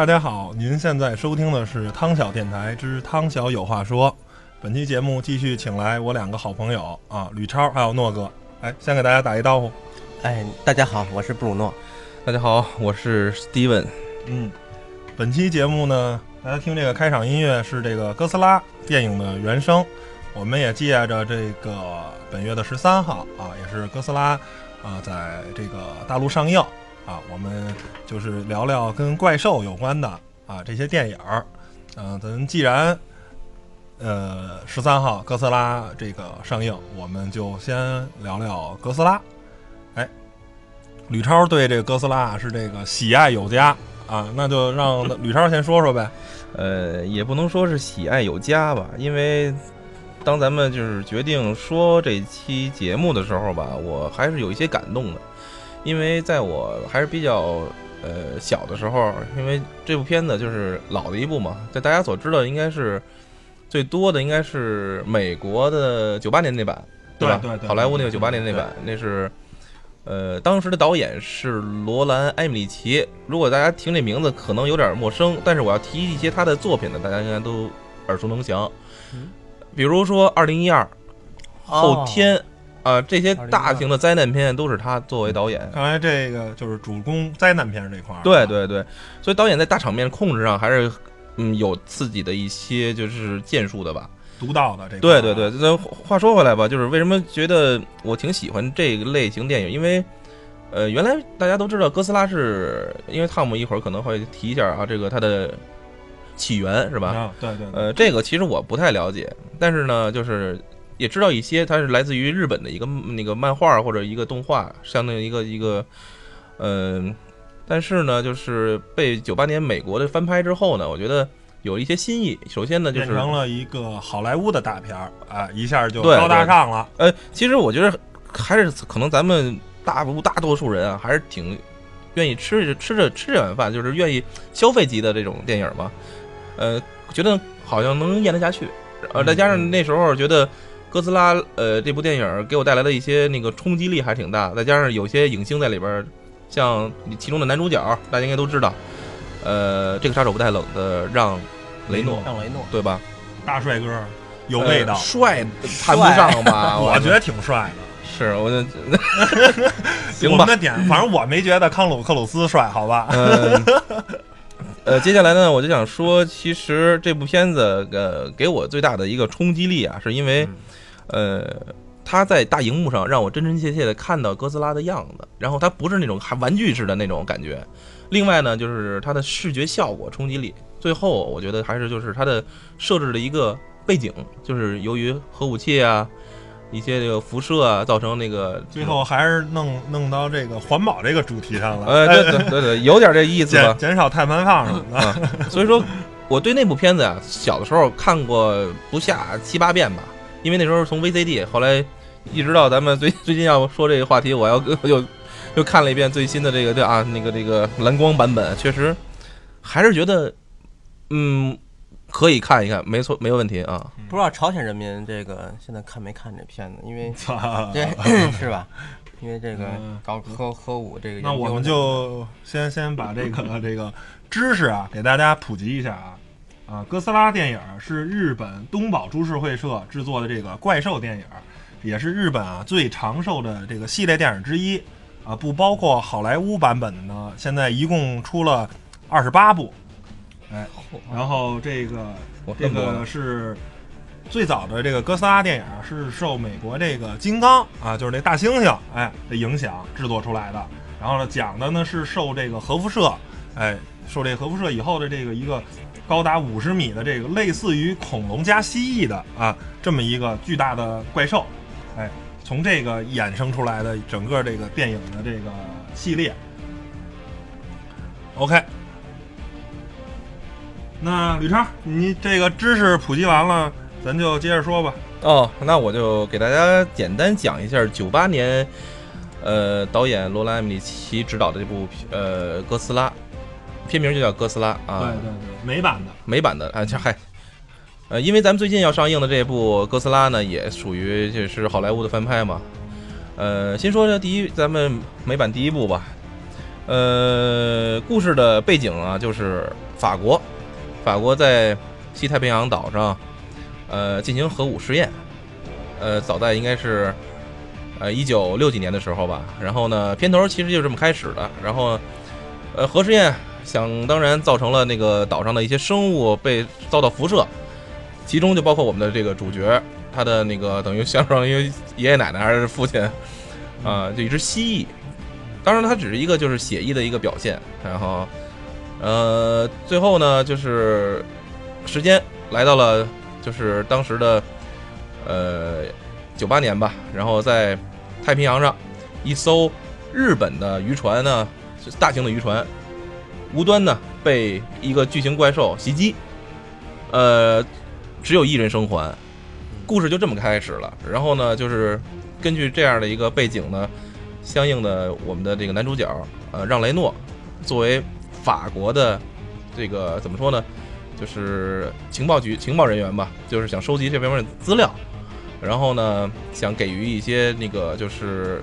大家好，您现在收听的是汤小电台之汤小有话说。本期节目继续请来我两个好朋友啊，吕超还有诺哥。哎，先给大家打一招呼。哎，大家好，我是布鲁诺。大家好，我是 Steven。嗯，本期节目呢，大家听这个开场音乐是这个哥斯拉电影的原声。我们也借着这个本月的十三号啊，也是哥斯拉啊在这个大陆上映啊，我们就是聊聊跟怪兽有关的啊这些电影儿。嗯、咱既然呃十三号哥斯拉这个上映，我们就先聊聊哥斯拉。哎，吕超对这个哥斯拉是这个喜爱有加啊，那就让吕超先说说呗。呃，也不能说是喜爱有加吧，因为当咱们就是决定说这期节目的时候吧，我还是有一些感动的，因为在我还是比较呃小的时候，因为这部片子就是老的一部嘛，在大家所知道应该是最多的应该是美国的九八年那版，吧？对对对好莱坞那个对九八年那版，那是。呃，当时的导演是罗兰·埃米里奇。如果大家听这名字可能有点陌生，但是我要提一些他的作品呢，大家应该都耳熟能详。比如说《二零一二》《后天》啊、这些大型的灾难片都是他作为导演。看来这个就是主攻灾难片这块儿。对对对，所以导演在大场面控制上还是嗯有自己的一些就是建树的吧。独到的这个。对对对，那话说回来吧，就是为什么觉得我挺喜欢这个类型电影？因为，呃，原来大家都知道哥斯拉是因为汤姆一会儿可能会提一下啊，这个它的起源是吧？啊，对对对，呃，这个其实我不太了解，但是呢，就是也知道一些，它是来自于日本的一个那个漫画或者一个动画，相当于一个一个，嗯、但是呢，就是被九八年美国的翻拍之后呢，我觉得有一些新意。首先呢，就是变成了一个好莱坞的大片儿啊，一下就高大上了。呃，其实我觉得还是可能咱们大部大多数人啊，还是挺愿意吃着吃着吃这碗饭，就是愿意消费级的这种电影嘛。呃，觉得好像能咽得下去，呃，再加上那时候觉得哥斯拉呃这部电影给我带来的一些那个冲击力还挺大，再加上有些影星在里边，像其中的男主角大家应该都知道，呃，这个杀手不太冷的让雷诺，让雷诺，对吧？大帅哥有味道呃，帅谈不上吧？我觉得挺帅的。是，我就 行吧我们。的点，反正我没觉得康鲁克鲁斯帅，好吧？嗯，呃，接下来呢，我就想说，其实这部片子，呃，给我最大的一个冲击力啊，是因为，呃，他在大荧幕上让我真真切切的看到哥斯拉的样子，然后它不是那种还玩具似的那种感觉。另外呢，就是它的视觉效果冲击力。最后，我觉得还是就是它的设置的一个背景，就是由于核武器啊。一些这个辐射啊，造成那个最后还是弄弄到这个环保这个主题上了，呃，对对对对，有点这意思吧 减。减少碳排放什么的。啊，所以说，我对那部片子啊，小的时候看过不下七八遍吧，因为那时候从 VCD，后来一直到咱们最 最近要说这个话题，我要 又又看了一遍最新的这个对啊，那个这个蓝光版本，确实还是觉得嗯可以看一看，没错，没有问题啊。不知道朝鲜人民这个现在看没看这片子？因为 对 是吧？因为这个嗯搞核核武这个那我们就先先把这个这个知识啊给大家普及一下啊啊，哥斯拉电影是日本东宝株式会社制作的这个怪兽电影，也是日本啊最长寿的这个系列电影之一啊，不包括好莱坞版本的呢，现在一共出了二十八部，哎，然后这个这个是最早的这个哥斯拉电影是受美国这个金刚啊，就是那大猩猩哎的影响制作出来的。然后呢，讲的呢是受这个核辐射，哎，受这核辐射以后的这个一个高达五十米的这个类似于恐龙加蜥蜴的啊这么一个巨大的怪兽，哎，从这个衍生出来的整个这个电影的这个系列。OK，那吕超，你这个知识普及完了，咱就接着说吧。哦，那我就给大家简单讲一下九八年，呃，导演罗兰·艾米奇执导的这部呃《哥斯拉》，片名就叫《哥斯拉》啊，对对对，美版的。美版的啊，这嗨，呃，因为咱们最近要上映的这部《哥斯拉》呢，也属于就是好莱坞的翻拍嘛。呃，先说这第一，咱们美版第一部吧。呃，呃，故事的背景啊，就是法国，法国在西太平洋岛上，呃，进行核武试验。呃，早在应该是呃一九六几年的时候吧。然后呢，片头其实就这么开始的。然后，呃，核试验想当然造成了那个岛上的一些生物被遭到辐射，其中就包括我们的这个主角，他的那个等于相当于爷爷奶奶还是父亲啊，就一只蜥蜴。当然，它只是一个就是写意的一个表现。然后，呃，最后呢，就是时间来到了就是当时的呃九八年吧。然后在太平洋上，一艘日本的渔船呢，大型的渔船，无端呢被一个巨型怪兽袭击，呃，只有一人生还。故事就这么开始了。然后呢，就是根据这样的一个背景呢。相应的，我们的这个男主角，呃，让雷诺，作为法国的这个怎么说呢，就是情报局情报人员吧，就是想收集这方面的资料，然后呢，想给予一些那个，就是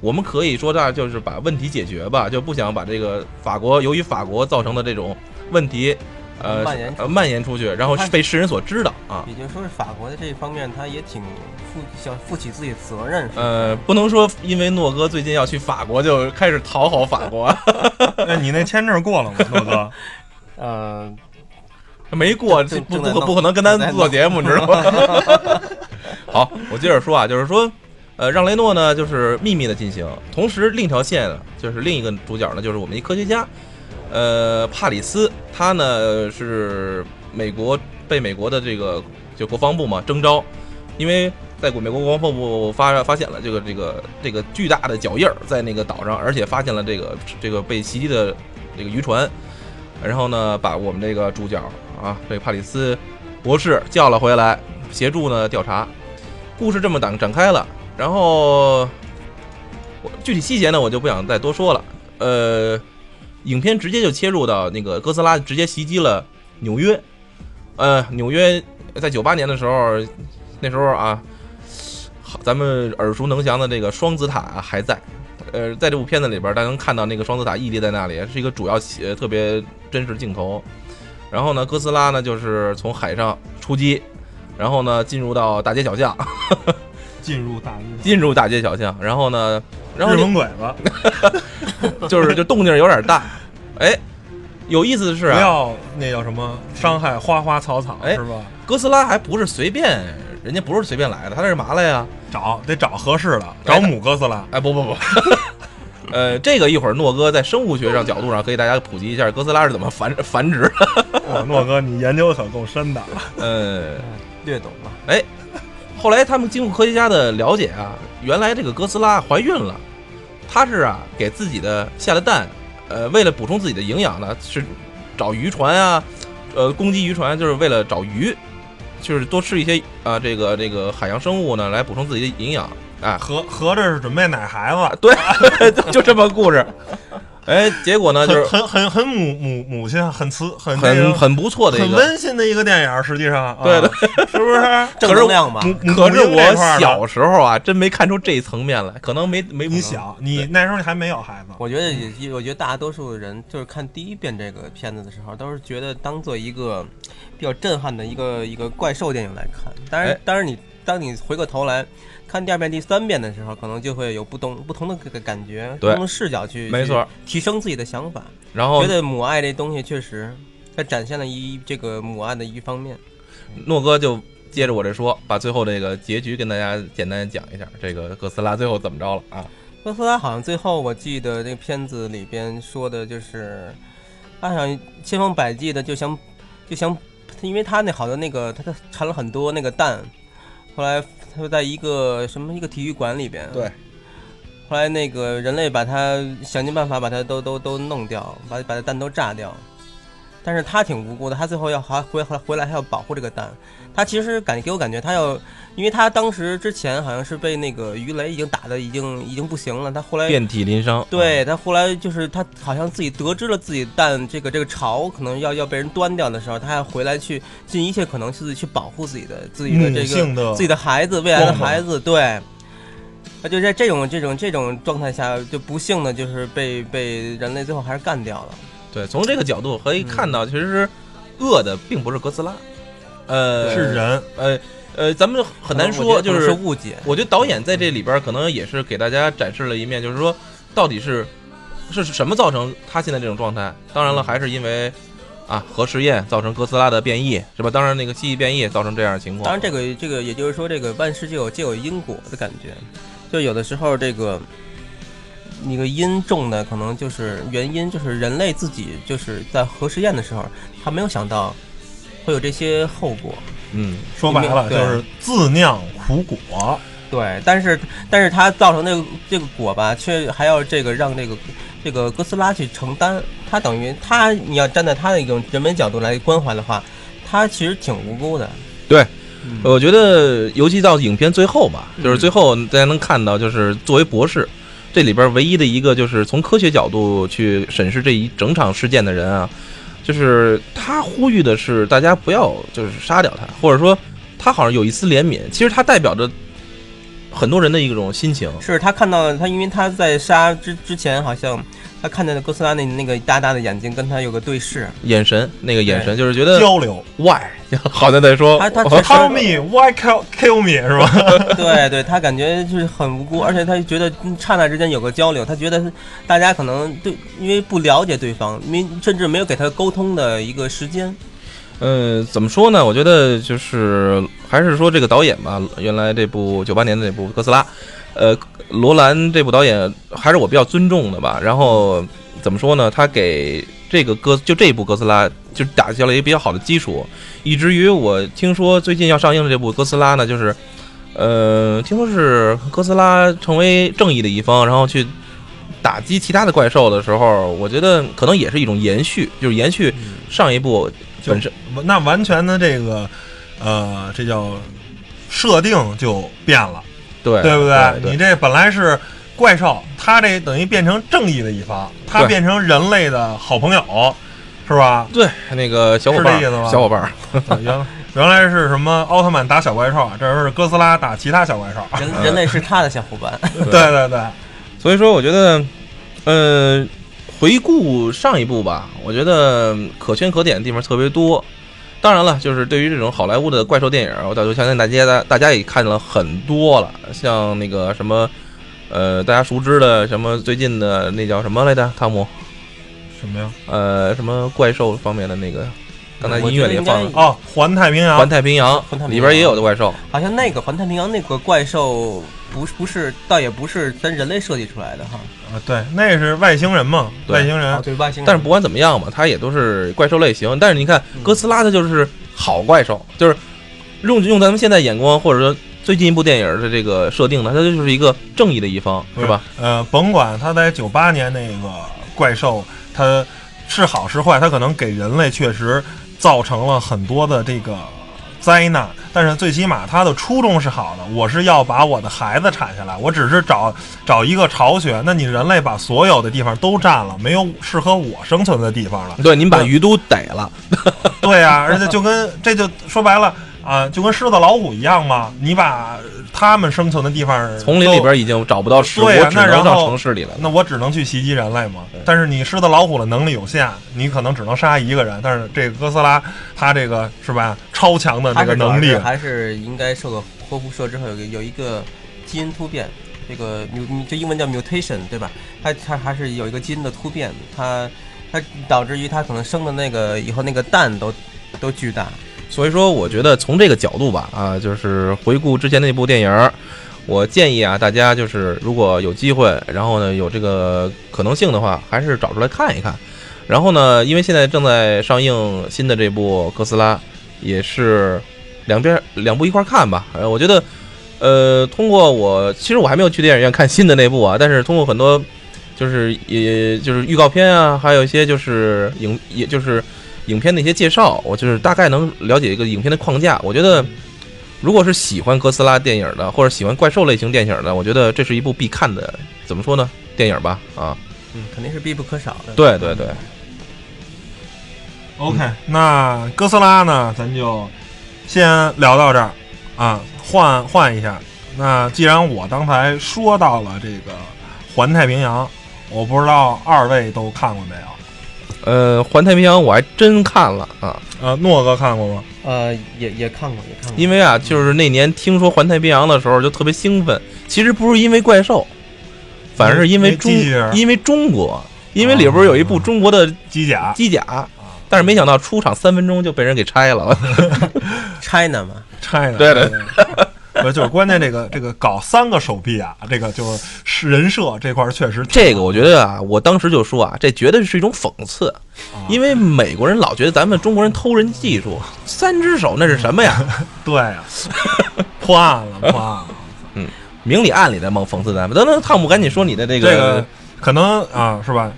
我们可以说这就是把问题解决吧，就不想把这个法国由于法国造成的这种问题。呃，蔓延呃蔓延出去，然后被世人所知道啊。也就是说，是法国的这一方面，他也挺负想负起自己的责任。呃，不能说因为诺哥最近要去法国就开始讨好法国。那你那签证过了吗，诺哥？呃，没过，不不不可能跟咱做节目，你知道吗？好，我接着说啊，就是说，呃，让雷诺呢，就是秘密的进行，同时另一条线就是另一个主角呢，就是我们一科学家。呃，帕里斯他呢是美国被美国的这个就国防部嘛征召，因为在美国国防部发发现了这个这个这个巨大的脚印儿在那个岛上，而且发现了这个这个被袭击的这个渔船，然后呢把我们这个主角啊这帕里斯博士叫了回来，协助呢调查，故事这么展展开了，然后具体细节呢我就不想再多说了，呃。影片直接就切入到那个哥斯拉直接袭击了纽约，呃，纽约在九八年的时候，那时候啊，咱们耳熟能详的这个双子塔还在，呃，在这部片子里边，大家能看到那个双子塔屹立在那里，是一个主要呃特别真实镜头。然后呢，哥斯拉呢就是从海上出击，然后呢进入到大街小巷，进入大进入大街小巷，然后呢。然后日本鬼子，就是就动静有点大，哎，有意思的是啊，不要那叫什么伤害花花草草，是吧？哥斯拉还不是随便，人家不是随便来的，他这是嘛来呀？找得找合适的，找母哥斯拉。哎，不 不不，呃，这个一会儿诺哥在生物学上角度上可以大家普及一下哥斯拉是怎么繁繁殖。诺哥，你研究可够深的。呃，略懂吧？哎，后来他们经过科学家的了解啊，原来这个哥斯拉怀孕了。他是啊，给自己的下的蛋，呃，为了补充自己的营养呢，是找渔船啊，呃，攻击渔船，就是为了找鱼，就是多吃一些啊，这个这个海洋生物呢，来补充自己的营养。哎，合合着是准备奶孩子，对，就这么故事。哎，结果呢，就是很很很母母母亲，很慈，很很很不错的一个很温馨的一个电影。实际上，对的，是不是正能量嘛？可是我小时候啊，真没看出这层面来，可能没没你小，你那时候你还没有孩子。我觉得也，我觉得大多数人就是看第一遍这个片子的时候，都是觉得当做一个比较震撼的一个一个怪兽电影来看。当然，当然你当你回过头来。看第二遍、第三遍的时候，可能就会有不同不同的个感觉，不同的视角去，没错，提升自己的想法。然后觉得母爱这东西确实，它展现了一这个母爱的一方面。诺哥就接着我这说，把最后这个结局跟大家简单讲一下，这个哥斯拉最后怎么着了啊？哥斯拉好像最后我记得这个片子里边说的就是，他想千方百计的就想就想，因为他那好多那个他他产了很多那个蛋，后来。就在一个什么一个体育馆里边，对。后来那个人类把他想尽办法把他都都都弄掉，把把蛋都炸掉。但是他挺无辜的，他最后要还回回回来还要保护这个蛋。他其实感给我感觉他要，因为他当时之前好像是被那个鱼雷已经打的已经已经不行了，他后来遍体鳞伤。对他后来就是他好像自己得知了自己蛋这个这个巢可能要要被人端掉的时候，他要回来去尽一切可能自己去保护自己的自己的这个自己的孩子未来的孩子。对，他就在这种这种这种状态下，就不幸的就是被被人类最后还是干掉了。对，从这个角度可以看到，其实恶的并不是哥斯拉，呃，是人，呃呃，咱们很难说，就是是误解。我觉得导演在这里边可能也是给大家展示了一面，就是说到底是是什么造成他现在这种状态？当然了，还是因为啊核实验造成哥斯拉的变异，是吧？当然那个蜥蜴变异造成这样的情况。当然，这个这个也就是说，这个万事就有皆有因果的感觉，就有的时候这个那个因重的可能就是原因，就是人类自己就是在核实验的时候，他没有想到会有这些后果。嗯，说白了就是自酿苦果。对，但是但是它造成这个这个果吧，却还要这个让这个这个哥斯拉去承担。他等于他，你要站在他的一种人文角度来关怀的话，他其实挺无辜的。对，嗯我觉得尤其到影片最后吧，就是最后大家能看到，就是作为博士，这里边唯一的一个就是从科学角度去审视这一整场事件的人啊，就是他呼吁的是大家不要就是杀掉他，或者说他好像有一丝怜悯，其实他代表着很多人的一种心情。是他看到他，因为他在杀之之前，好像他看见哥斯拉那那个大大的眼睛跟他有个对视，眼神，那个眼神就是觉得交流 why，好像在说他他，Tell me why kill kill me 是吧？对对，他感觉就是很无辜，而且他觉得嗯刹那之间有个交流，他觉得大家可能对，因为不了解对方，没甚至没有给他沟通的一个时间。呃，怎么说呢？我觉得就是还是说这个导演吧，原来这部九八年的这部《哥斯拉》，呃，罗兰这部导演还是我比较尊重的吧。然后怎么说呢？他给这个哥就这部哥斯拉就打下了一个比较好的基础，以至于我听说最近要上映的这部哥斯拉呢，就是呃，听说是哥斯拉成为正义的一方，然后去。打击其他的怪兽的时候，我觉得可能也是一种延续，就是延续上一部本身那完全的这个，呃，这叫设定就变了，对对不对？你这本来是怪兽，他这等于变成正义的一方，他变成人类的好朋友，是吧？对那个小伙伴儿，是这意思吗小伙伴原原来是什么奥特曼打小怪兽，这是哥斯拉打其他小怪兽。人人类是他的小伙伴，对对对，所以说我觉得，呃，回顾上一部吧，我觉得可圈可点的地方特别多。当然了，就是对于这种好莱坞的怪兽电影，我早就相信大家大大家也看了很多了，像那个什么，呃，大家熟知的什么最近的那叫什么来着？汤姆，什么呀？呃，什么怪兽方面的那个，刚才音乐里放了哦，环太平《洋环。太平洋环太》平洋里边也有的怪兽，好像那个环太平洋那个怪兽不是不是，倒也不是咱人类设计出来的哈。啊，对，那是外星人嘛，外星人。对外星人，但是不管怎么样嘛，它也都是怪兽类型。但是你看嗯哥斯拉，它就是好怪兽，就是用用咱们现在眼光，或者说最近一部电影的这个设定呢，它就是一个正义的一方，是吧？？呃，甭管它在九八年那个怪兽，它是好是坏，它可能给人类确实造成了很多的这个灾难，但是最起码他的初衷是好的。我是要把我的孩子产下来，我只是找找一个巢穴。那你人类把所有的地方都占了，没有适合我生存的地方了。对，您把鱼都逮了，对呀、而且就跟这就说白了啊，就跟狮子老虎一样嘛。你把他们生存的地方丛林里都边已经找不到食物，对呀我只能上那然后城市里了。那我只能去袭击人类嘛。但是你狮子老虎的能力有限，你可能只能杀一个人。但是这个哥斯拉，他这个是吧，超强的这个能力是，还是应该受个核辐射之后有个有一个基因突变，这个 mu 这英文叫 mutation 对吧？它它还是有一个基因的突变，它它导致于它可能生的那个以后那个蛋都都巨大。所以说，我觉得从这个角度吧，啊，就是回顾之前那部电影，我建议啊，大家就是如果有机会，然后呢有这个可能性的话，还是找出来看一看。然后呢，因为现在正在上映新的这部《哥斯拉》，也是两边两部一块看吧。呃，我觉得，呃，通过我其实我还没有去电影院看新的那部啊，但是通过很多就是也就是预告片啊，还有一些就是影也就是影片的一些介绍，我就是大概能了解一个影片的框架。我觉得，如果是喜欢哥斯拉电影的，或者喜欢怪兽类型电影的，我觉得这是一部必看的，怎么说呢？电影吧，啊，嗯，肯定是必不可少的。对对对，OK，那哥斯拉呢，咱就先聊到这儿啊，换换一下。那既然我刚才说到了这个《环太平洋》，我不知道二位都看过没有？呃，环太平洋我还真看了啊，呃，诺哥看过吗？呃，也也看过，也看过。因为啊，就是那年听说环太平洋的时候就特别兴奋，其实不是因为怪兽，反而是因为中因为中国，因为里边有一部中国的机甲。机甲，但是没想到出场三分钟就被人给拆了。China 嘛，拆的，对对对。不就是关键这个这个搞三个手臂啊，这个就是是人设这块儿确实这个我觉得啊，我当时就说啊，这绝对是一种讽刺，啊因为美国人老觉得咱们中国人偷人技术，三只手那是什么呀？对呀、破案了，破案了。嗯明里暗里的猛讽刺咱们。等等，汤姆，赶紧说你的这个这个可能啊，是吧？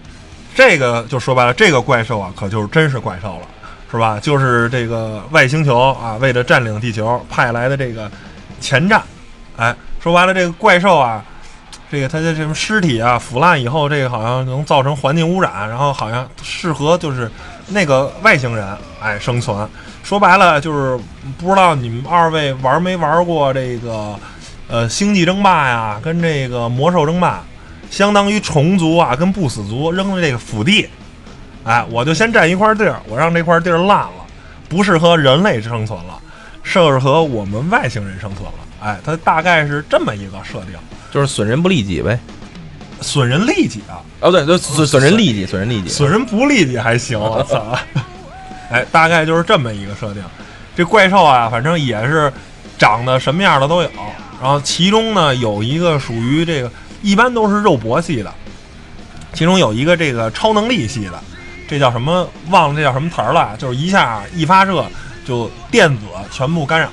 这个就说白了，这个怪兽啊，可就是真是怪兽了，是吧？就是这个外星球啊，为了占领地球派来的这个前站。哎，说白了，这个怪兽啊，这个它的什么尸体啊腐烂以后，这个好像能造成环境污染，然后好像适合就是那个外星人哎生存。说白了就是不知道你们二位玩没玩过这个呃星际争霸呀，跟这个魔兽争霸。相当于虫族啊跟不死族扔的这个腹地，哎，我就先占一块地儿，我让这块地儿烂了，不适合人类生存了，适合我们外星人生存了。哎，它大概是这么一个设定，就是损人不利己呗。损人利己啊，哦，对，对，损损人利己，损人利己。损人不利己还行，我操！哎，大概就是这么一个设定。这怪兽啊，反正也是长得什么样的都有，然后其中呢有一个属于这个。一般都是肉搏系的，其中有一个这个超能力系的，这叫什么？忘了这叫什么词儿了？就是一下一发射就电子全部干扰，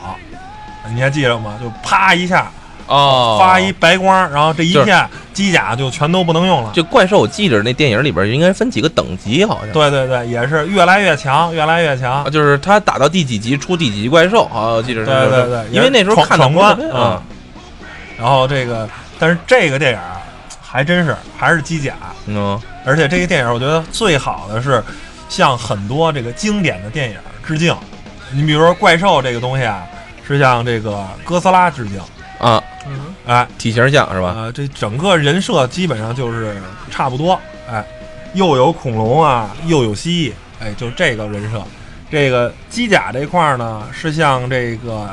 你还记得吗？就啪一下哦，发一白光，然后这一片机甲就全都不能用了。就怪兽，我记着那电影里边应该分几个等级，好像。对对对，也是越来越强，越来越强。啊，就是他打到第几集出第几集怪兽，好像我记着是。对对对，因为那时候看闯关啊、嗯。然后这个，但是这个电影啊。还真是还是机甲，嗯，而且这个电影我觉得最好的是向很多这个经典的电影致敬。你比如说怪兽这个东西啊，是向这个哥斯拉致敬啊，嗯，哎，体型像是吧？啊，这整个人设基本上就是差不多，哎，又有恐龙啊，又有蜥蜴，哎，就这个人设。这个机甲这块呢，是像这个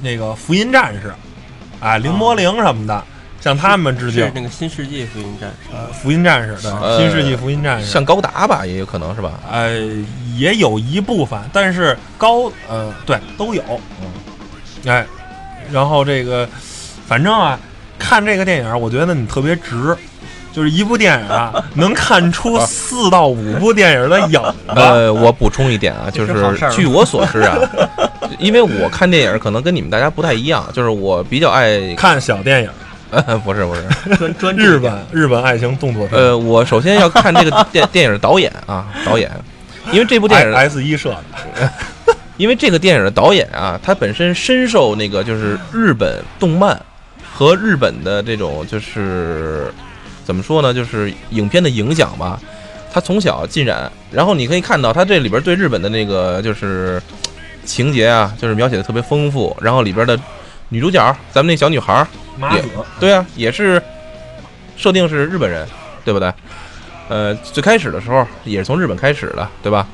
那个福音战士，哎，凌波灵什么的。啊向他们致敬，是那个新世纪福音战士，呃，福音战士对，呃、新世纪福音战士，像高达吧，也有可能是吧？呃，也有一部分，但是高，呃，对，都有，嗯，哎，然后这个，反正啊，看这个电影，我觉得你特别值，就是一部电影啊，能看出四到五部电影的影子。呃，我补充一点啊，就是据我所知啊。因为我看电影可能跟你们大家不太一样，就是我比较爱看小电影。呃，不是不是，专专日本日本爱情动作片。呃，我首先要看这个电电影导演啊，导演，因为这部电影 S 一社的，因为这个电影的导演啊，他本身深受那个就是日本动漫和日本的这种就是怎么说呢，就是影片的影响吧。他从小浸染，然后你可以看到他这里边对日本的那个就是情节啊，就是描写的特别丰富，然后里边的女主角，咱们那小女孩。麻子，对啊，也是设定是日本人，对不对？呃，最开始的时候也是从日本开始的，对吧？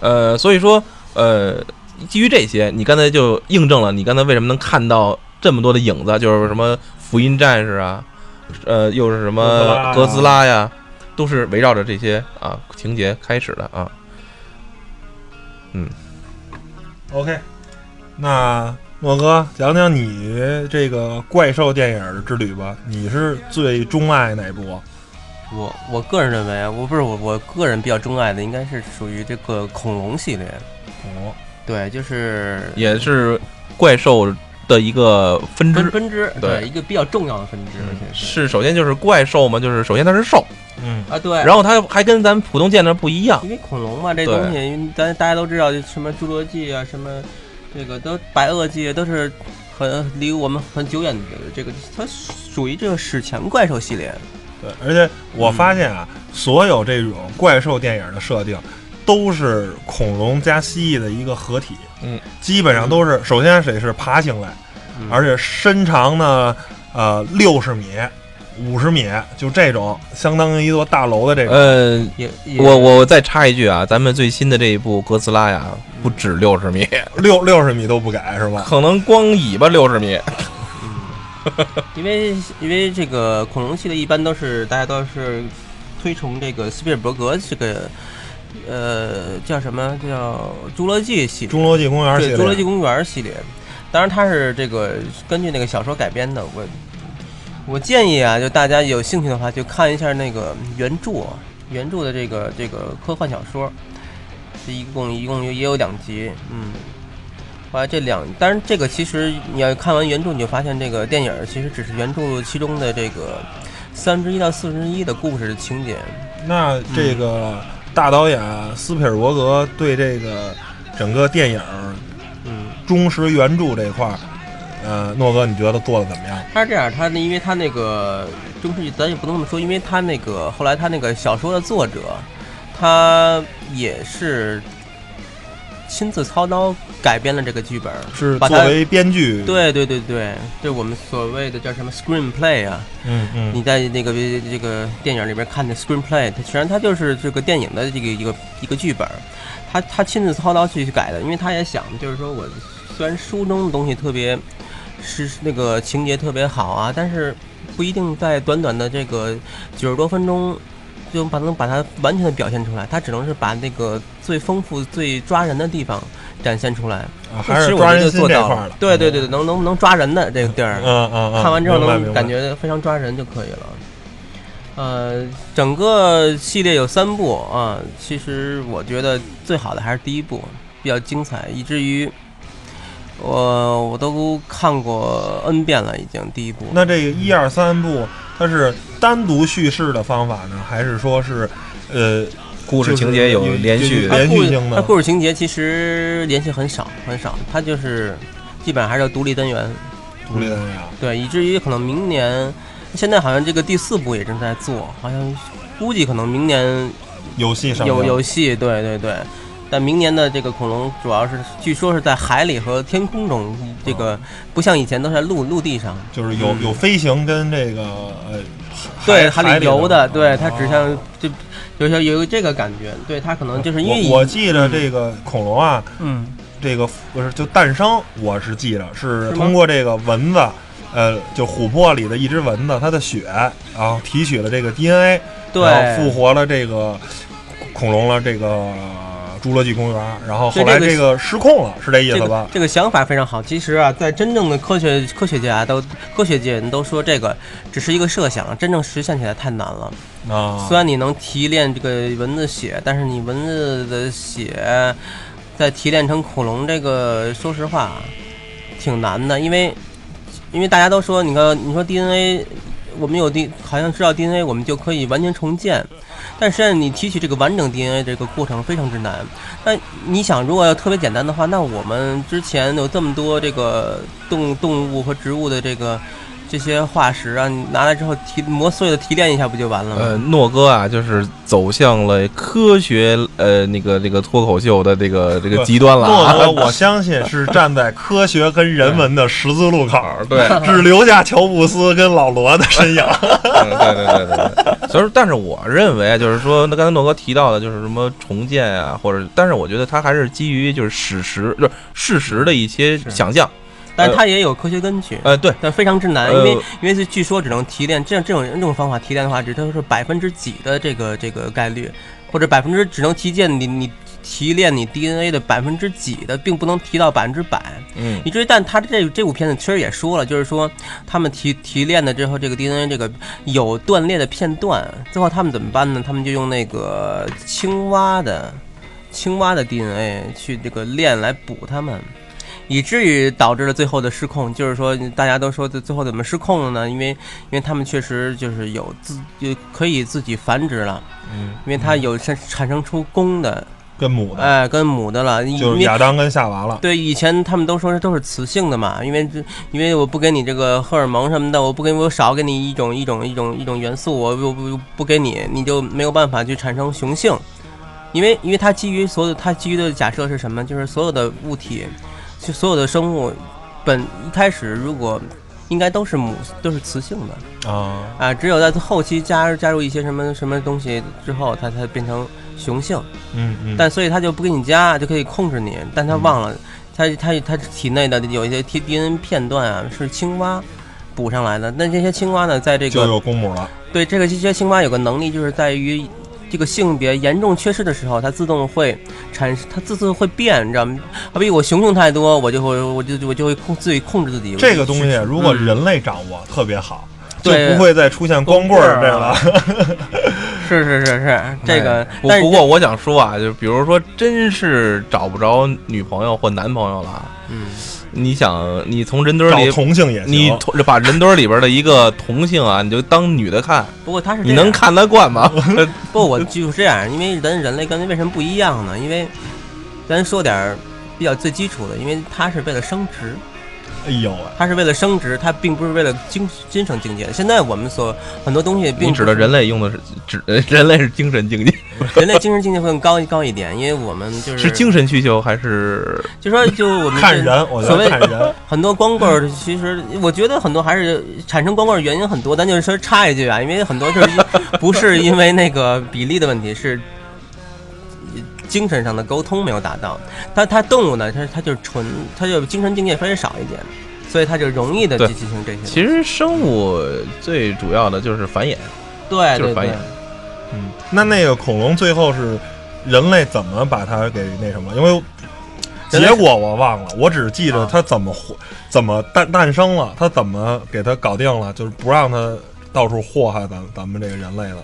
呃，所以说，呃，基于这些，你刚才就印证了你刚才为什么能看到这么多的影子，就是什么福音战士啊，呃，又是什么哥斯拉呀，都是围绕着这些啊情节开始的啊。嗯，OK，那。莫哥，讲讲你这个怪兽电影之旅吧。你是最钟爱哪部？我我个人认为啊，我不是我我个人比较钟爱的，应该是属于这个恐龙系列。恐龙，对，就是也是怪兽的一个分支，分支对一个比较重要的分支。嗯、是首先就是怪兽嘛，就是首先它是兽，嗯啊对，然后它还跟咱们普通见的不一样，因为恐龙嘛，这东西咱大家都知道，什么侏罗纪啊，什么。这个都白垩纪都是很离我们很久远的这个，它属于这个史前怪兽系列。对，而且我发现啊，嗯、所有这种怪兽电影的设定都是恐龙加蜥蜴的一个合体。嗯，基本上都是首先得是爬行类，嗯而且身长呢，呃，六十米、五十米，就这种相当于一座大楼的这种。呃，也也我我再插一句啊，咱们最新的这一部哥斯拉呀，不止六十米，六六十米都不改是吧？可能光尾巴六十米。嗯 因为因为这个恐龙系列一般都是大家都是推崇这个斯皮尔伯格这个呃叫什么叫侏罗纪系列，侏罗纪公园系列，侏罗纪公园系列，当然它是这个根据那个小说改编的。我我建议啊，就大家有兴趣的话，就看一下那个原著，原著的这个这个科幻小说，这一共一共也有两集，嗯。后来这两，当然这个其实你要看完原著，你就发现这个电影其实只是原著其中的这个三分之一到四分之一的故事的情节。那这个大导演斯皮尔伯格对这个整个电影嗯，忠实原著这块儿，呃，诺哥你觉得做的怎么样？他是这样，他那因为他那个中世纪，咱也不能这么说，因为他那个后来他那个小说的作者，他也是亲自操刀改编了这个剧本，是作为编剧，，对对对对，就我们所谓的叫什么 screenplay 啊，嗯嗯，你在那个这个电影里边看的 screenplay，它实际上它就是这个电影的这个一个一个剧本，他他亲自操刀去改的，因为他也想就是说我虽然书中的东西特别是那个情节特别好啊，但是不一定在短短的这个九十多分钟就把能把它完全的表现出来，它只能是把那个最丰富、最抓人的地方展现出来，啊还是抓人做到了。。对对对对，能能能抓人的这个地儿，嗯嗯嗯，看完之后能感觉非常抓人就可以了。呃，整个系列有三部啊，其实我觉得最好的还是第一部，比较精彩，以至于我我都看过 N 遍了，已经第一部。那这个一二三部，它是单独叙事的方法呢，还是说是呃故事情节有连续连续性的它故事情节其实联系很少很少，它就是基本上还是独立单元。独立的那样？对，以至于可能明年，现在好像这个第四部也正在做，好像估计可能明年游戏上有映游戏，对对对。但明年的这个恐龙主要是，据说是在海里和天空中，这个不像以前都是在陆陆地上，就是有有飞行跟这个呃对海海里游的，对它哦指向就就像有这个感觉，对它可能就是因为我我记得这个恐龙啊，嗯。这个不是就诞生，我是记得是通过这个蚊子，呃，就琥珀里的一只蚊子，它的血，然后提取了这个 DNA，对。然后复活了这个恐龙了这个侏罗纪公园，然后后来这个失控了，是这意思吧？这个想法非常好。其实啊，在真正的科学科学家都科学界人都说这个只是一个设想，真正实现起来太难了。啊，虽然你能提炼这个蚊子血，但是你蚊子的血再提炼成恐龙，这个说实话挺难的，因为因为大家都说，你看你说 DNA，我们有 D，好像知道 DNA，我们就可以完全重建，但实际上你提取这个完整 DNA 这个过程非常之难。那你想，如果要特别简单的话，那我们之前有这么多这个动动物和植物的这个。这些化石啊，你拿来之后提磨碎了提炼一下不就完了吗？呃，诺哥啊，就是走向了科学呃那个那个脱口秀的这个这个极端了诺啊。哥，我相信是站在科学跟人文的十字路口，对，只留下乔布斯跟老罗的身影。嗯，对对对对对。所以说，但是我认为，就是说，那刚才诺哥提到的，就是什么重建啊，或者，但是我觉得他还是基于就是史实，就是事实的一些想象。但是它也有科学根据，呃，对，但非常之难，呃因为因为是据说只能提炼这样这种这种方法提炼的话，只都是百分之几的这个这个概率，或者百分之只能提炼你你提炼你 DNA 的百分之几的，并不能提到百分之百。嗯以至于，但他这这部片子其实也说了，就是说他们提提炼的之后，这个 DNA 这个有断裂的片段，最后他们怎么办呢？他们就用那个青蛙的青蛙的 DNA 去这个链来补它们。以至于导致了最后的失控，就是说大家都说最最后怎么失控了呢？因为因为他们确实就是有自就可以自己繁殖了，嗯，因为它有产产生出公的，跟母的，哎，跟母的了，因就是为亚当跟夏娃了。对，以前他们都说是都是雌性的嘛，因为这因为我不给你这个荷尔蒙什么的，我不给我少给你一种一种一种一种元素，我不不不给你，你就没有办法去产生雄性，因为因为它基于所有它基于的假设是什么？就是所有的物体，就所有的生物本一开始如果应该都是母都是雌性的啊，啊，只有在后期加入加入一些什么什么东西之后，它才变成雄性。嗯嗯，但所以它就不给你加，就可以控制你，但它忘了，它它它体内的有一些 T D N 片段啊是青蛙补上来的。那这些青蛙呢，在这就个有公母了。对这个这些青蛙有个能力，就是在于这个性别严重缺失的时候，它自动会产生，它自动会变，你知道吗？好比我雄性太多，我就会我就我就会控自己控制自己。这个东西如果嗯人类掌握特别好，就不会再出现光棍儿这个了。是是是是这个但不过我想说啊，就比如说真是找不着女朋友或男朋友了，嗯，你想你从人堆找里。同性也行。你同把人堆里边的一个同性啊，你就当女的看，不过他是你能看得惯吗？不，我就是这样，因为咱人类跟为什么不一样呢？因为咱说点比较最基础的，因为他是为了生殖，哎呦喂，它是为了升值，它并不是为了精精神境界。现在我们所很多东西并指的人类用的是指呃 人类是精神境界，人类精神境界会更高高一点，因为我们就是是精神需求还是就说就我们这看人，我所谓看人。很多光棍儿，其实我觉得很多还是产生光棍儿原因很多，咱就是说插一句啊，因为很多就是因不是因为那个比例的问题，是精神上的沟通没有达到。它它动物呢，它它就是纯，它就精神境界稍微少一点，所以它就容易的去进行这些。其实生物最主要的就是繁衍，对就是繁衍，嗯，那那个恐龙最后是人类怎么把它给那什么？因为结果我忘了，我只记着啊它怎么活怎么诞诞生了，它怎么给它搞定了，就是不让它到处祸害咱咱们这个人类了。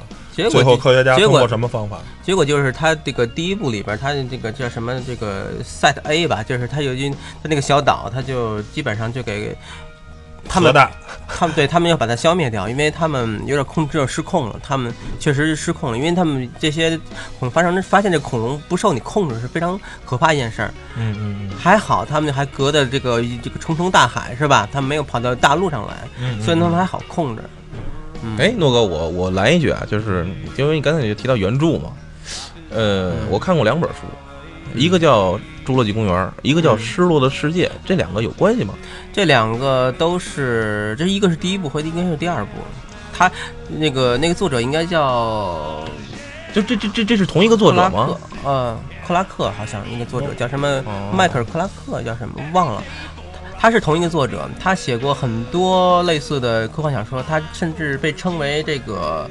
结果最后科学家结果通过什么方法？结果就是他这个第一部里边，他的这个叫什么这个 Set A 吧，就是他有一他那个小岛，他就基本上就给他们他们对他们要把它消灭掉，因为他们有点控制失控了，他们确实是失控了，因为他们这些恐发生发现这恐龙不受你控制是非常可怕一件事儿。嗯嗯还好他们还隔的这个这个重重大海是吧？他们没有跑到大陆上来，嗯，所以他们还好控制。嗯，哎，诺哥，我我来一句啊，就是因为你刚才就提到原著嘛，呃，我看过两本书，一个叫《侏罗纪公园》，一个叫《失落的世界》，这两个有关系吗？这两个都是，这一个是第一部和应该是第二部。他那个那个作者应该叫就这这这这是同一个作者吗克？呃，克拉克好像那个作者叫什么哦迈克尔·克拉克叫什么忘了。他是同一个作者，他写过很多类似的科幻小说，他甚至被称为这个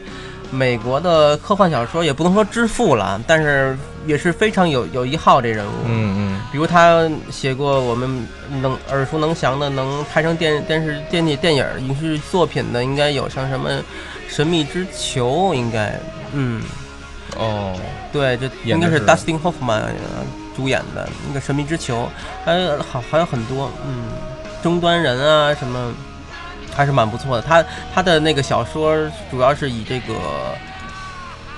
美国的科幻小说，也不能说之父了，但是也是非常有有一号这人物。嗯嗯。比如他写过我们能耳熟能详的，能拍成电电视电电电影影视作品的，应该有像什么《神秘之球》，应该，嗯，嗯，哦，对，这应该是 Dustin Hoffman 呃主演的那个《神秘之球》，还有好还有很多，嗯，终端人啊什么，还是蛮不错的。他他的那个小说主要是以这个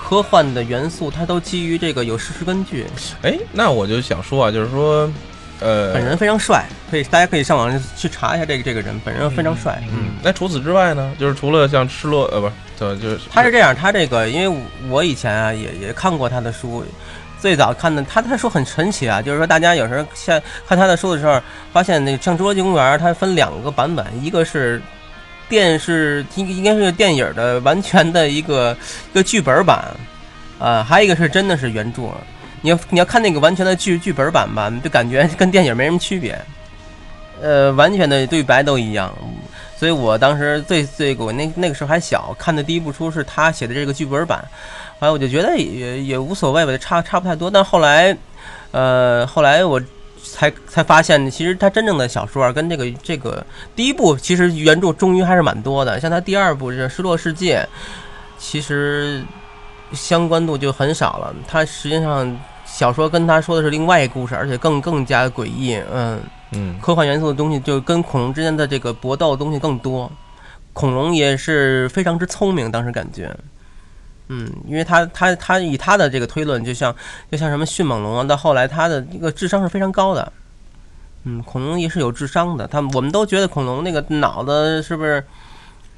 科幻的元素，它都基于这个有事实根据。哎，那我就想说啊，就是说，呃，本人非常帅，可以大家可以上网去查一下这个这个人，本人非常帅。嗯，那除此之外呢，就是除了像失落，呃，不是，就就是他是这样，他这个因为我以前啊也也看过他的书，最早看的他他说很神奇啊，就是说大家有时候像看他的书的时候，发现那个像《侏罗纪公园》，它分两个版本，一个是电视应应该是电影的完全的一个一个剧本版，啊，还有一个是真的是原著。你要你要看那个完全的剧剧本版吧，就感觉跟电影没什么区别，呃，完全的对白都一样。所以我当时最最我那那个时候还小，看的第一部书是他写的这个剧本版，后来我就觉得也也无所谓吧，差差不太多。但后来，呃，后来我才才发现，其实他真正的小说啊，跟这个这个第一部其实原著终于还是蛮多的，像他第二部这《失落世界》，其实相关度就很少了。他实际上小说跟他说的是另外一个故事，而且更更加诡异，嗯。嗯，科幻元素的东西，就跟恐龙之间的这个搏斗的东西更多。恐龙也是非常之聪明，当时感觉，嗯，因为他他他以他的这个推论，就像就像什么迅猛龙啊，到后来他的这个智商是非常高的。嗯，恐龙也是有智商的，他们我们都觉得恐龙那个脑子是不是？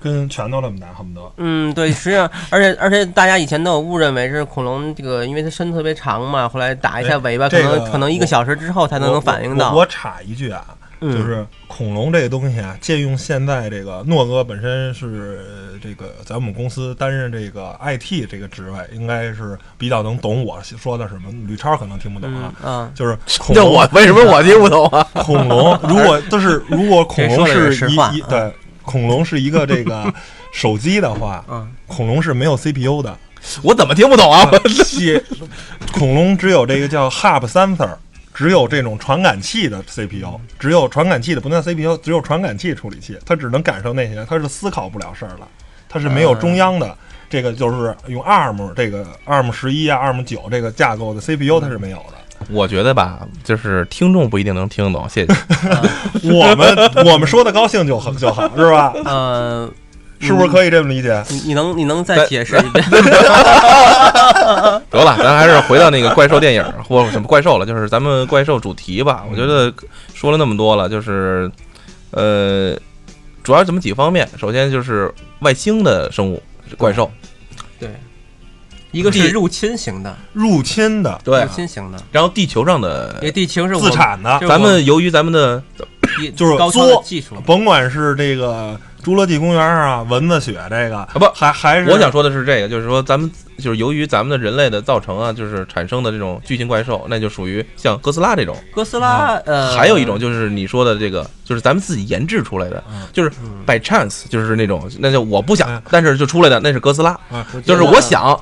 跟拳头那么大，恨不得。嗯，对，实际上，而且而且大家以前都有误认为是恐龙这个，因为它身特别长嘛，后来打一下尾巴，可能、这个可能一个小时之后才能能反应到。我我插一句啊，嗯就是恐龙这个东西啊，借用现在这个诺哥本身是呃这个在我们公司担任这个 IT 这个职位，应该是比较能懂我说的什么。吕超可能听不懂啊，嗯啊，就是 恐就龙我为什么我听不懂啊？恐龙，如果就是如果恐龙是一一对恐龙是一个这个手机的话，嗯恐龙是没有 CPU 的。我怎么听不懂啊？系恐龙只有这个叫 hub sensor，只有这种传感器的 CPU，只有传感器的，不能 CPU，只有传感器处理器，它只能感受那些，它是思考不了事儿的，它是没有中央的。这个就是用 ARM 这个 ARM 十一啊、ARM 九这个架构的 CPU 它是没有的。我觉得吧，就是听众不一定能听懂，谢谢。我们我们说的高兴就好就好，是吧？呃，是不是可以这么理解？你你能你能再解释 一遍？得了，咱还是回到那个怪兽电影或者什么怪兽了，就是咱们怪兽主题吧。我觉得说了那么多了，就是呃，主要怎么几个方面。首先就是外星的生物怪兽，对，一个是入侵型的，入侵的、对入，侵型的，然后地球上的因为地球是我自产的，咱们由于咱们的就是高超技术，甭管是这个侏罗纪公园啊、蚊子血这个，啊不还还是我想说的是这个，就是说咱们就是由于咱们的人类的造成啊，就是产生的这种巨型怪兽，那就属于像哥斯拉这种。哥斯拉，呃，还有一种就是你说的这个，就是咱们自己研制出来的，就是嗯 by chance，就是那种那就我不想嗯，但是就出来的那是哥斯拉，啊，就是我想，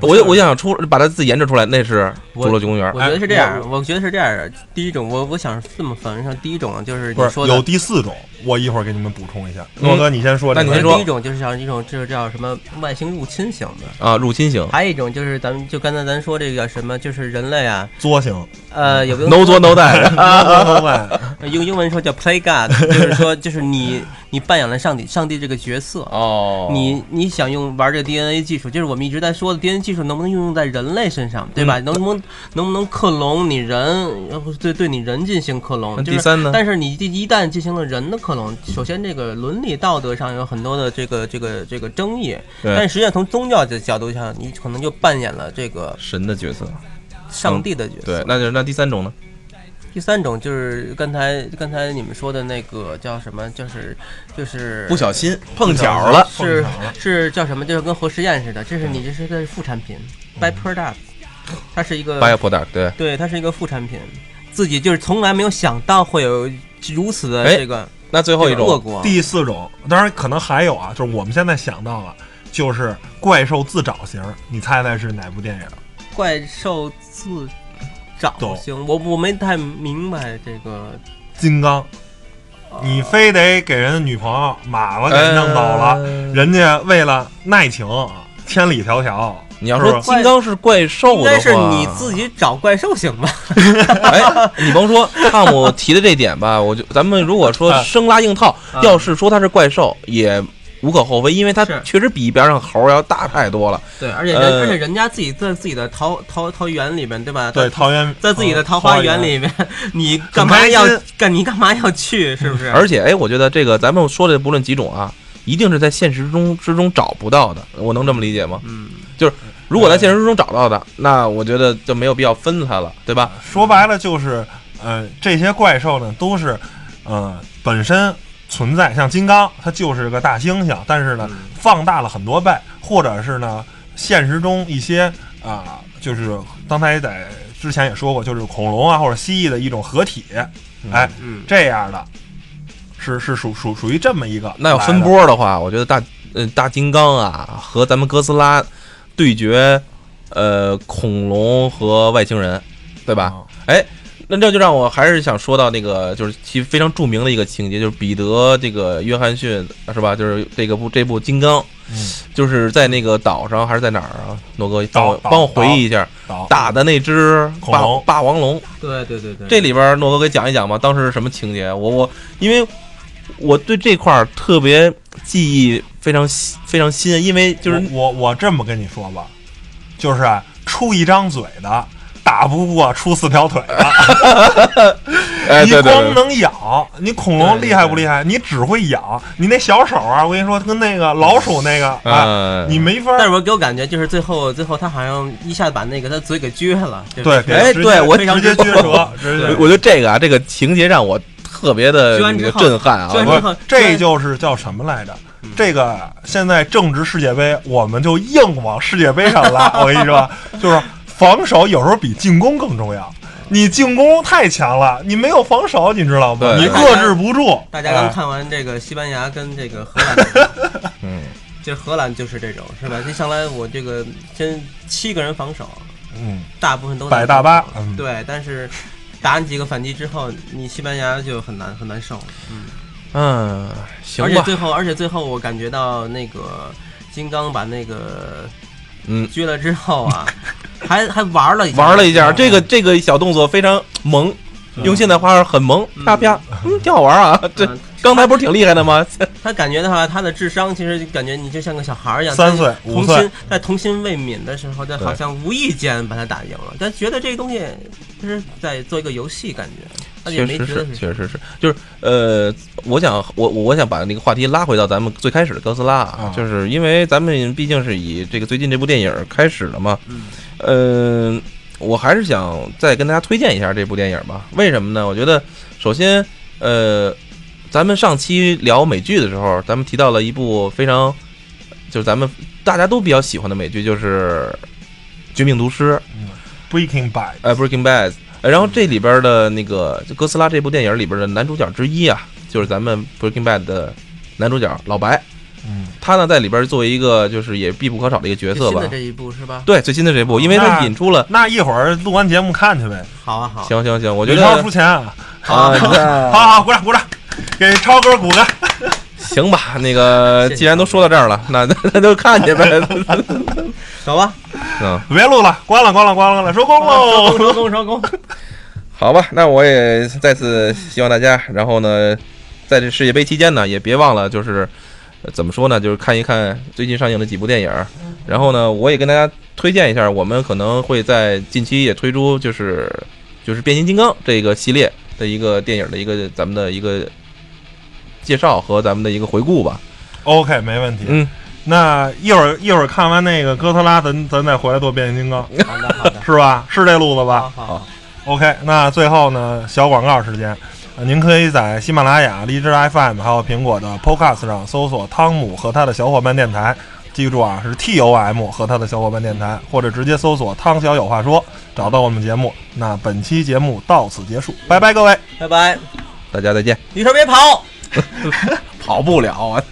我就我想出把它自己研制出来，那是侏罗纪公园我。觉得是这样哎，我觉得是这样的。第一种，我我想这么分，像第一种就是你说的有第四种，我一会儿给你们补充一下。嗯诺哥，你先说这个。那你先说第一种就是像一种就是叫什么外星入侵型的，啊，入侵型还有一种就是咱们就刚才咱说这个什么，就是人类啊，作型，呃，有个，no 作 no die，用英文说叫 play god，就是说就是你你扮演了上帝上帝这个角色。哦，你你想用玩这个 DNA 技术，就是我们一直在说的 DNA 技术能不能运用在人类身上，对吧？能不能能不能克隆你人，对对你人进行克隆？第三呢？但是你一旦进行了人的克隆，首先这个伦理道德上有很多的这个这个这个争议，对但实际上从宗教的角度上，你可能就扮演了这个神的角色，上帝的角色。对，那就那第三种呢？第三种就是刚才刚才你们说的那个叫什么？就是就是不小心碰巧了，是是叫什么？就是跟核实验似的，这是你这是个副产品，by product，它是一个 bio product，对，对，它是一个副产品，自己就是从来没有想到会有如此的哎这个那最后一种。第四种，当然可能还有啊，就是我们现在想到了，就是怪兽自找型，你猜猜是哪部电影？怪兽自找行，我我没太明白这个。金刚，你非得给人家女朋友马子给弄走了，呃人家为了爱情，千里迢迢。你要说金刚是怪兽的话，应该是你自己找怪兽行吧？哎，你甭说汤姆提的这点吧，我就咱们如果说啊生拉硬套，啊要是说他是怪兽，也无可厚非，因为它确实比边上猴要大太多了。对，而且人、呃而且人家自己在自己的桃桃桃园里面，对吧？对，桃园在自己的桃花源里面，你干嘛要干？你干嘛要去？是不是？而且，哎，我觉得这个咱们说的不论几种啊，一定是在现实中之中找不到的，我能这么理解吗？嗯，就是如果在现实之中找到的，那我觉得就没有必要分它了，对吧？说白了就是，呃，这些怪兽呢都是，呃，本身存在，像金刚，它就是个大猩猩，但是呢，嗯放大了很多倍，或者是呢，现实中一些啊、就是刚才在之前也说过，就是恐龙啊或者蜥蜴的一种合体，哎，嗯，这样的，是是属属属于这么一个。那要分波的话，我觉得大呃大金刚啊和咱们哥斯拉对决，呃，恐龙和外星人，对吧？啊那这就让我还是想说到那个，就是其非常著名的一个情节，就是彼得这个约翰逊是吧？就是这个部这部《金刚》，嗯，就是在那个岛上还是在哪儿啊？诺哥帮我帮我回忆一下，打的那只霸霸王龙，对对对对，这里边诺哥给讲一讲吧，当时是什么情节？我我因为我对这块儿特别记忆非常非常新，因为就是我我我这么跟你说吧，就是啊出一张嘴的。打不过出四条腿的，哎你光能咬，你恐龙厉害不厉害？你只会咬，你那小手啊，我跟你说，跟那个老鼠那个啊，嗯，你没法但是我给我感觉就是最后最后他好像一下子把那个他嘴给撅了，就是对，给哎直接对我直接撅折，我我觉得这个啊，这个情节让我特别的震撼啊这就是叫什么来着？这个现在正值世界杯，我们就硬往世界杯上拉。我跟你说，就是防守有时候比进攻更重要。你进攻太强了，你没有防守，你知道吗？你克制不住。大家刚哎看完这个西班牙跟这个荷兰的，嗯，就荷兰就是这种是吧？一上来我这个先七个人防守，嗯，大部分都摆大巴，嗯，对，但是打你几个反击之后，你西班牙就很难很难受。嗯，嗯，行而且，最后而且最后我感觉到那个金刚把那个嗯，撅了之后啊，还还玩了一下。玩了一下，这个这个小动作非常萌，用现代话说很萌，啪啪，嗯，挺好玩啊。这嗯刚才不是挺厉害的吗？他感觉的话，他的智商其实就感觉你就像个小孩一样，三岁五岁童心在童心未泯的时候，他好像无意间把他打赢了，但觉得这个东西就是在做一个游戏，感觉确实是，确实是，就是呃，我想我我想把那个话题拉回到咱们最开始的哥斯拉就是因为咱们毕竟是以这个最近这部电影开始的嘛，嗯呃、我还是想再跟大家推荐一下这部电影吧。为什么呢？我觉得首先，呃，咱们上期聊美剧的时候，咱们提到了一部非常，就是咱们大家都比较喜欢的美剧，就是《绝命毒师》。Breaking Bad，呃，Breaking Bad。呃然后这里边的那个就哥斯拉这部电影里边的男主角之一啊，就是咱们 Breaking Bad 的男主角老白。嗯，他呢在里边作为一个就是也必不可少的一个角色吧最新的。这一部是吧？对，最新的这部，因为他引出了。那一会儿录完节目看去呗。好啊好，行行行，我觉得超出钱啊！啊，好好，鼓掌鼓掌，给超哥鼓个。行吧，那个 既然都说到这儿了，那 那就看去呗。走吧，嗯，别录了，关了关了关了关了，收工喽。收工收工。好吧，那我也再次希望大家，然后呢，在这世界杯期间呢，也别忘了就是。呃怎么说呢？就是看一看最近上映的几部电影，然后呢，我也跟大家推荐一下，我们可能会在近期也推出，就是就是变形金刚这个系列的一个电影的一个咱们的一个介绍和咱们的一个回顾吧。OK，没问题。嗯，那一会儿一会儿看完那个哥斯拉，咱咱再回来做变形金刚，好的好的，是吧？是这路子吧好，？OK，那最后呢，小广告时间。呃您可以在喜马拉雅、荔枝 FM 还有苹果的 Podcast 上搜索“汤姆和他的小伙伴电台”，记住啊，是 T O M 和他的小伙伴电台，或者直接搜索“汤小有话说”，找到我们节目。那本期节目到此结束，拜拜，各位。拜拜，大家再见。李头别跑。跑不了啊。